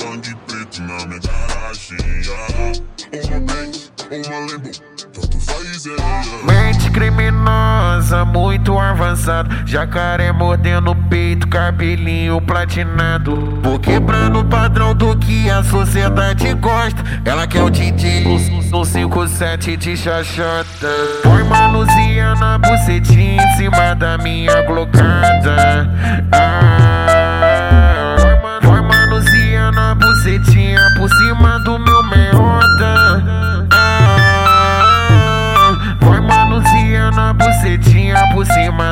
De preto na minha garagem Uma Benz, uma Lambo Tanto faz é Mente criminosa, muito avançado. Jacaré mordendo o peito, cabelinho platinado. Vou quebrando o padrão do que a sociedade gosta. Ela quer o DJ no 57 de chachota. Põe manuzinha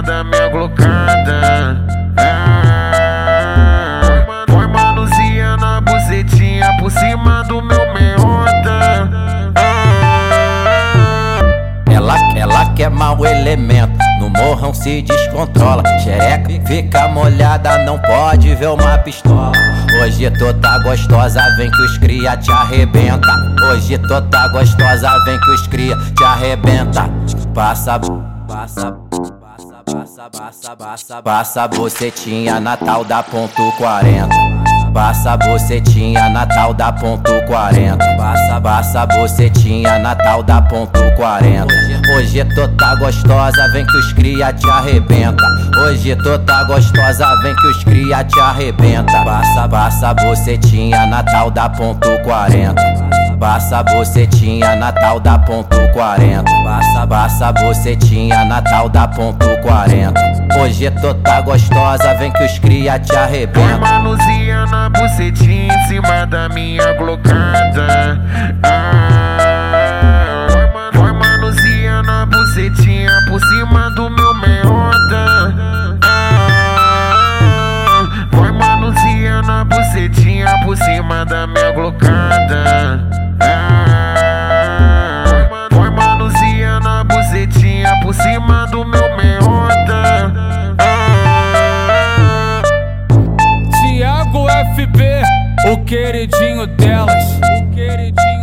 da minha glocada ah, manuzinha na bucetinha por cima do meu meota Ela, ela quer mau elemento, no morrão se descontrola. Xereca fica molhada, não pode ver uma pistola. Hoje tu tá gostosa, vem que os cria te arrebenta. Hoje tu tá gostosa, vem que os cria te arrebenta. Passa, passa, passa, passa, passa, passa, bocetinha Natal da ponto 40. Passa bocetinha Natal da ponto 40. Passa, passa bocetinha Natal da ponto 40. Hoje tu tá gostosa, vem que os cria te arrebenta. Hoje tu tá gostosa, vem que os cria te arrebenta. Passa, passa bocetinha Natal da ponto 40. Passa bocetinha Natal da ponto 40. Passa, passa bocetinha Natal da ponto 40. Hoje tu tá gostosa, vem que os cria te arrebenta. manuzinha na bucetinha em cima da minha glocada. Queridinho delas. O queridinho